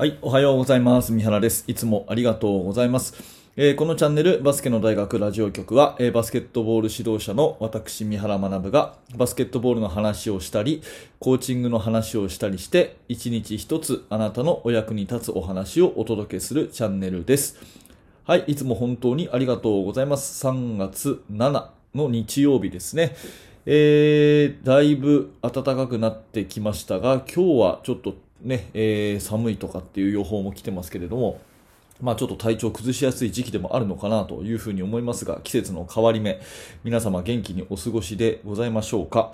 はい、おはようございます。三原です。いつもありがとうございます。えーこのチャンネル、バスケの大学ラジオ局は、えーバスケットボール指導者の私、三原学が、バスケットボールの話をしたり、コーチングの話をしたりして、一日一つあなたのお役に立つお話をお届けするチャンネルです。はい、いつも本当にありがとうございます。3月7の日曜日ですね。えー、だいぶ暖かくなってきましたが、今日はちょっとね、えー寒いとかっていう予報も来てますけれども、まあちょっと体調崩しやすい時期でもあるのかなというふうに思いますが、季節の変わり目、皆様元気にお過ごしでございましょうか。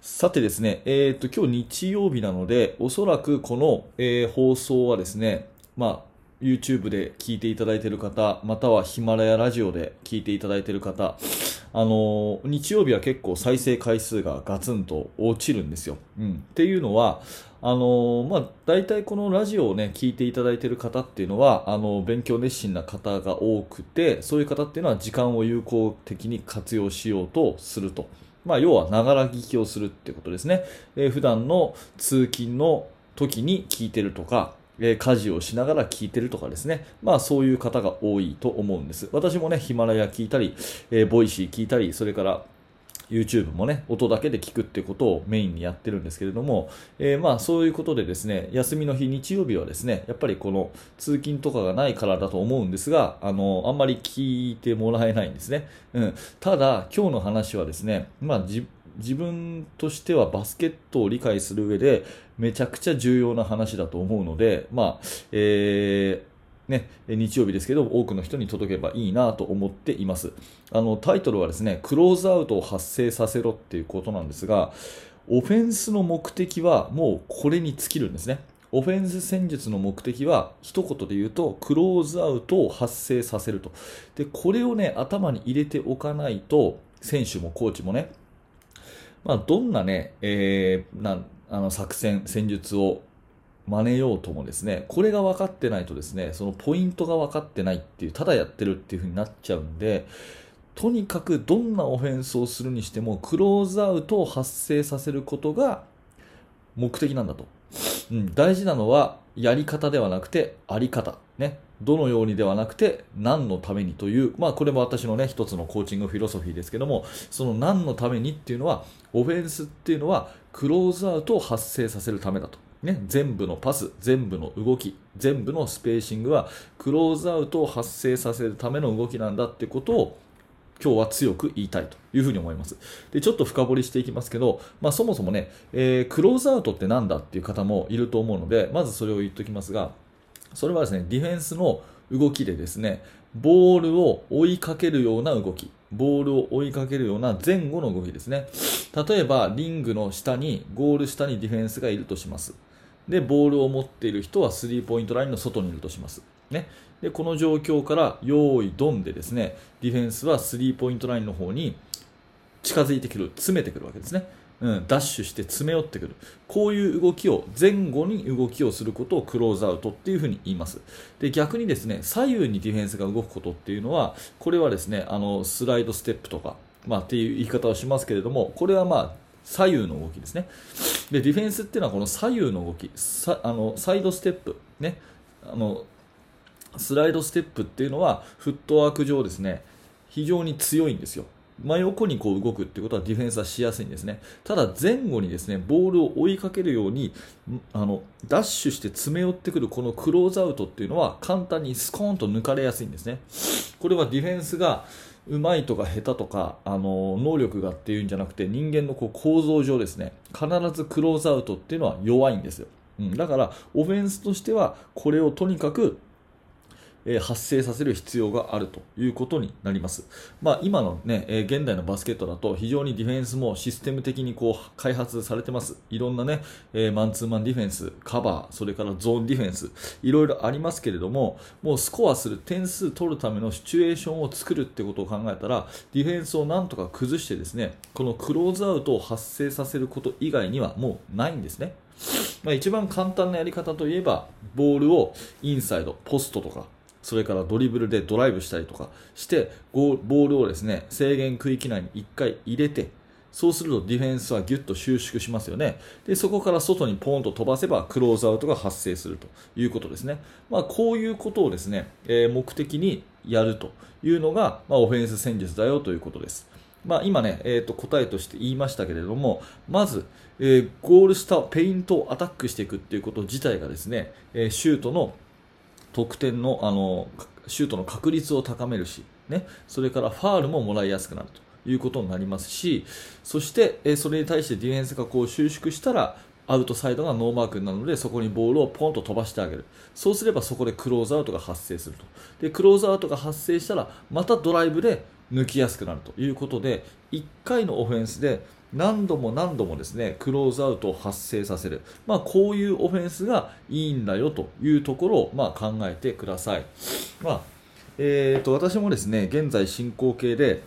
さてですね、えっ、と、今日日曜日なので、おそらくこの、えー放送はですね、まあ YouTube で聞いていただいている方、またはヒマラヤラジオで聞いていただいている方、あのー日曜日は結構再生回数がガツンと落ちるんですよ。うん、っていうのは、あのーまあ、大体このラジオをね、聞いていただいている方っていうのは、あの勉強熱心な方が多くて、そういう方っていうのは時間を有効的に活用しようとすると。まあ、要は、ながら聞きをするってことですね。えー普段の通勤の時に聞いてるとか、え家事をしながら聞いてるとかですね。まあそういう方が多いと思うんです。私もね、ヒマラヤ聞いたり、えーボイシー聞いたり、それから YouTube もね、音だけで聞くってことをメインにやってるんですけれども、えーまあそういうことでですね、休みの日、日曜日はですね、やっぱりこの通勤とかがないからだと思うんですが、あの、あんまり聞いてもらえないんですね。うん。ただ、今日の話はですね、まあじ自分としてはバスケットを理解する上でめちゃくちゃ重要な話だと思うので、まあ、えーね、日曜日ですけど、多くの人に届けばいいなと思っています。あの、タイトルはですね、クローズアウトを発生させろっていうことなんですが、オフェンスの目的はもうこれに尽きるんですね。オフェンス戦術の目的は一言で言うとクローズアウトを発生させると。で、これをね、頭に入れておかないと、選手もコーチもね、まあ、どんなね、えーなあの作戦、戦術を真似ようともですね、これが分かってないとですね、そのポイントが分かってないっていう、ただやってるっていう風になっちゃうんで、とにかくどんなオフェンスをするにしても、クローズアウトを発生させることが目的なんだと。うん、大事なのは、やり方ではなくて、あり方。ね。どのようにではなくて、何のためにという、まあこれも私のね、一つのコーチングフィロソフィーですけども、その何のためにっていうのは、オフェンスっていうのは、クローズアウトを発生させるためだと。ね、全部のパス、全部の動き、全部のスペーシングは、クローズアウトを発生させるための動きなんだってことを、今日は強く言いたいというふうに思います。で、ちょっと深掘りしていきますけど、まあそもそもね、えークローズアウトってなんだっていう方もいると思うので、まずそれを言っておきますが、それはですね、ディフェンスの動きでですね、ボールを追いかけるような動き、ボールを追いかけるような前後の動きですね。例えば、リングの下に、ゴール下にディフェンスがいるとします。で、ボールを持っている人はスリーポイントラインの外にいるとします。ね。で、この状況から、用意ドンでですね、ディフェンスはスリーポイントラインの方に近づいてくる、詰めてくるわけですね。うん、ダッシュして詰め寄ってくる。こういう動きを、前後に動きをすることをクローズアウトっていうふに言います。で、逆にですね、左右にディフェンスが動くことっていうのは、これはですね、あの、スライドステップとか、まあっていう言い方をしますけれども、これはまあ、左右の動きですね。で、ディフェンスっていうのはこの左右の動き、さあのサイドステップ、ね、あの、スライドステップっていうのは、フットワーク上ですね、非常に強いんですよ。真横にこう動くっていうことはディフェンスはしやすいんですね。ただ前後にですね、ボールを追いかけるように、あの、ダッシュして詰め寄ってくるこのクローズアウトっていうのは簡単にスコーンと抜かれやすいんですね。これはディフェンスがうまいとか下手とか、あの、能力がっていうんじゃなくて人間のこう構造上ですね、必ずクローズアウトっていうのは弱いんですよ。うん、だから、オフェンスとしてはこれをとにかく発生させる必要があるということになります。まあ、今のね、現代のバスケットだと非常にディフェンスもシステム的にこう開発されてます。いろんなね、マンツーマンディフェンス、カバー、それからゾーンディフェンス、いろいろありますけれども、もうスコアする、点数取るためのシチュエーションを作るってことを考えたら、ディフェンスをなんとか崩してですね、このクローズアウトを発生させること以外にはもうないんですね。まあ、一番簡単なやり方といえば、ボールをインサイド、ポストとか、それからドリブルでドライブしたりとかして、ボールをですね、制限区域内に1回入れて、そうするとディフェンスはギュッと収縮しますよね。で、そこから外にポンと飛ばせばクローズアウトが発生するということですね。まあ、こういうことをですね、えー、目的にやるというのが、まあ、オフェンス戦術だよということです。まあ、今ね、えー、と答えとして言いましたけれども、まず、えー、ゴール下、ペイントをアタックしていくっていうこと自体がですね、えー、シュートの得点のあのシュートの確率を高めるし、ね、それからファールももらいやすくなるということになりますし、そして、え、それに対してディフェンスがこう収縮したら、アウトサイドがノーマークになるのでそこにボールをポンと飛ばしてあげる。そうすればそこでクローズアウトが発生すると。でクローズアウトが発生したらまたドライブで抜きやすくなるということで1回のオフェンスで何度も何度もですねクローズアウトを発生させる、まあ、こういうオフェンスがいいんだよというところを、まあ、考えてください、まあえーと私もですね現在進行形で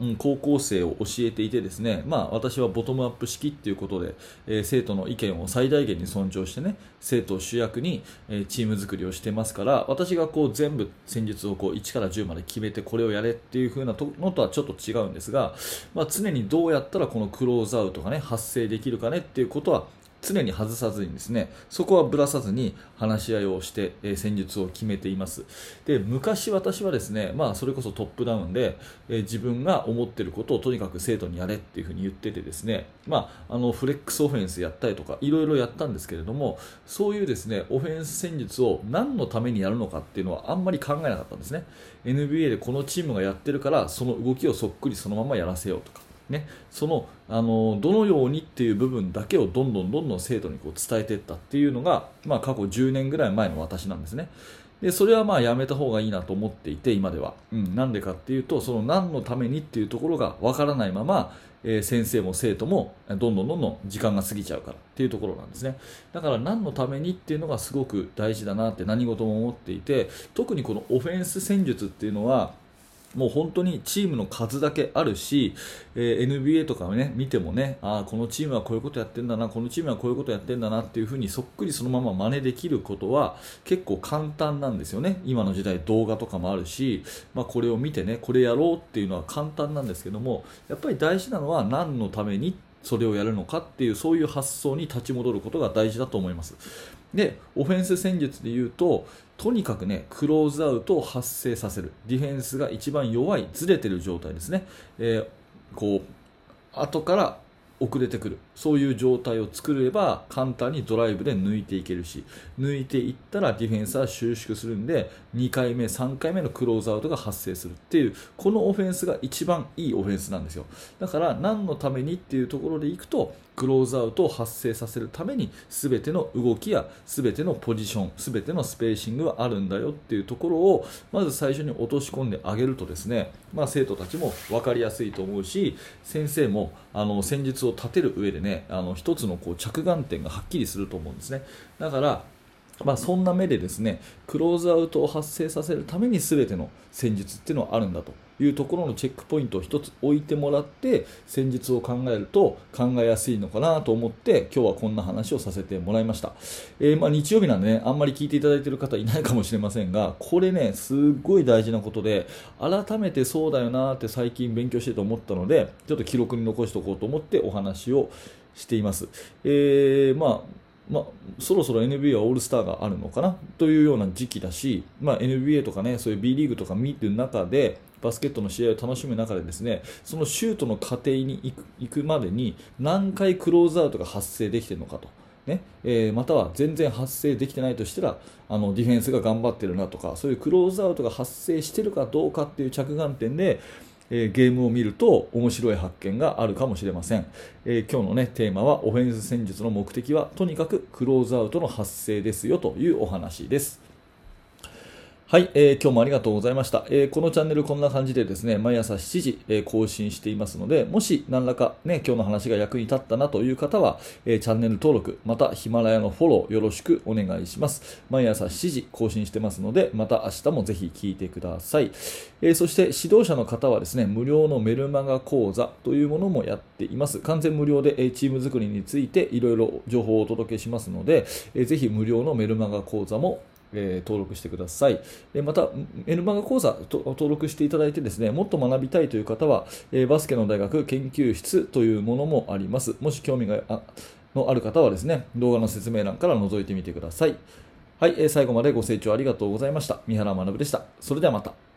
うん、高校生を教えていてですね、まあ、私はボトムアップ式ということで、えー、生徒の意見を最大限に尊重してね生徒を主役に、え、チーム作りをしてますから私がこう全部戦術をこう1から10まで決めてこれをやれっていう風なのとはちょっと違うんですが、まあ、常にどうやったらこのクローズアウトがね発生できるかねっていうことは常に外さずにですねそこはぶらさずに話し合いをして、えー、戦術を決めています。で昔私はですね、まあ、それこそトップダウンで、えー、自分が思っていることをとにかく生徒にやれっていうふに言っててですね、まあ、あのフレックスオフェンスやったりとかいろいろやったんですけれどもそういうですねオフェンス戦術を何のためにやるのかっていうのはあんまり考えなかったんですね。NBA でこのチームがやってるからその動きをそっくりそのままやらせようとか。ね、そのあのどのようにっていう部分だけをどんどんどんどん生徒にこう伝えていったっていうのが、まあ、過去10年ぐらい前の私なんですね。でそれはまあやめた方がいいなと思っていて今では、うん、なんでかっていうとその何のためにっていうところがわからないまま、えー、先生も生徒もどんどんどんどん時間が過ぎちゃうからっていうところなんですねだから何のためにっていうのがすごく大事だなって何事も思っていて特にこのオフェンス戦術っていうのはもう本当にチームの数だけあるし、えー、NBA とかね見てもねあこのチームはこういうことやってんだなこのチームはこういうことやってんだなっていう風にそっくりそのまま真似できることは結構簡単なんですよね。今の時代動画とかもあるし、まあ、これを見てねこれやろうっていうのは簡単なんですけどもやっぱり大事なのは何のためにそれをやるのかっていうそういう発想に立ち戻ることが大事だと思います。でオフェンス戦術で言うととにかくねクローズアウトを発生させる。ディフェンスが一番弱いずれてる状態ですね、えー、こう後から遅れてくる。そういう状態を作れば簡単にドライブで抜いていけるし抜いていったらディフェンスは収縮するんで2回目、3回目のクローズアウトが発生するっていうこのオフェンスが一番いいオフェンスなんですよ。だから何のためにっていうところでいくとクローズアウトを発生させるために全ての動きや全てのポジション全てのスペーシングはあるんだよっていうところをまず最初に落とし込んであげるとですね、まあ、生徒たちも分かりやすいと思うし先生もあの戦術を立てる上でねあの一つのこう着眼点がはっきりすると思うんですね。だからまあ、そんな目でですねクローズアウトを発生させるために全ての戦術っていうのはあるんだと。いうところのチェックポイントを1つ置いてもらって戦術を考えると考えやすいのかなと思って今日はこんな話をさせてもらいました、えー、ま、日曜日なんでねあんまり聞いていただいている方いないかもしれませんがこれねすっごい大事なことで改めてそうだよなって最近勉強してて思ったのでちょっと記録に残しておこうと思ってお話をしています、えー、まあまあ、そろそろ NBA はオールスターがあるのかなというような時期だし、まあ、NBA とかねそういう B リーグとか見てる中でバスケットの試合を楽しむ中でですねそのシュートの過程に行く行くまでに何回クローズアウトが発生できているのかと。ね。えー、または全然発生できてないとしたらあのディフェンスが頑張ってるなとかそういうクローズアウトが発生してるかどうかっていう着眼点でえゲームを見ると面白い発見があるかもしれません、えー、今日の、ね、テーマはオフェンス戦術の目的はとにかくクローズアウトの発生ですよというお話です。はい、えー、今日もありがとうございました、えー、このチャンネルこんな感じでですね毎朝7時、えー、更新していますのでもし何らか、ね、今日の話が役に立ったなという方は、えチャンネル登録またヒマラヤのフォローよろしくお願いします。毎朝7時更新してますのでまた明日もぜひ聞いてください、えそして指導者の方はですね無料のメルマガ講座というものもやっています。完全無料で、えチーム作りについていろいろ情報をお届けしますので、えー、ぜひ無料のメルマガ講座もえー、登録してください。えまた、N 漫画講座と登録していただいてですね、もっと学びたいという方は、え、バスケの大学研究室というものもあります。もし興味があのある方はですね、動画の説明欄から覗いてみてください。はい、え、最後までご清聴ありがとうございました。三原学でした。それではまた。